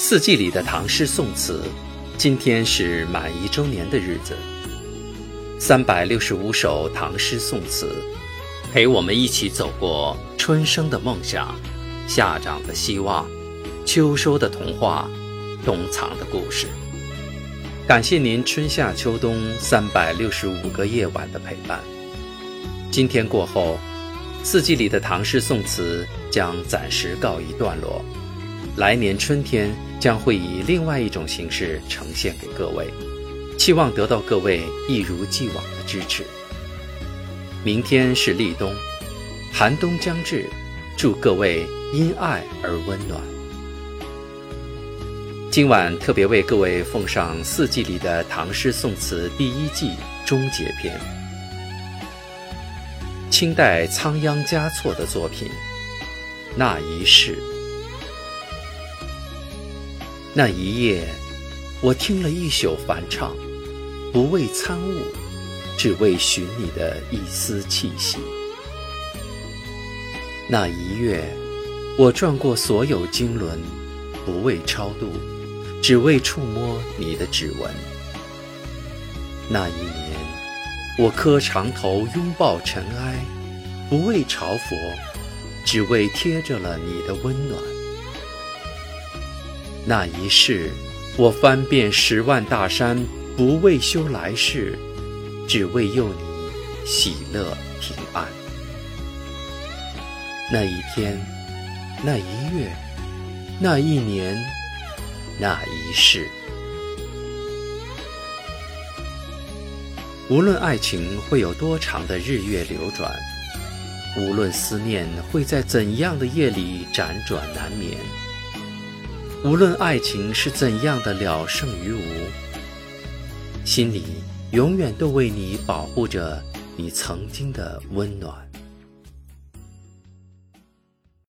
四季里的唐诗宋词，今天是满一周年的日子。三百六十五首唐诗宋词，陪我们一起走过春生的梦想、夏长的希望、秋收的童话、冬藏的故事。感谢您春夏秋冬三百六十五个夜晚的陪伴。今天过后，四季里的唐诗宋词将暂时告一段落。来年春天将会以另外一种形式呈现给各位，期望得到各位一如既往的支持。明天是立冬，寒冬将至，祝各位因爱而温暖。今晚特别为各位奉上四季里的唐诗宋词第一季终结篇，清代仓央嘉措的作品《那一世》。那一夜，我听了一宿梵唱，不为参悟，只为寻你的一丝气息。那一月，我转过所有经轮，不为超度，只为触摸你的指纹。那一年，我磕长头拥抱尘埃，不为朝佛，只为贴着了你的温暖。那一世，我翻遍十万大山，不为修来世，只为佑你喜乐平安。那一天，那一月，那一年，那一世，无论爱情会有多长的日月流转，无论思念会在怎样的夜里辗转难眠。无论爱情是怎样的了胜于无，心里永远都为你保护着你曾经的温暖。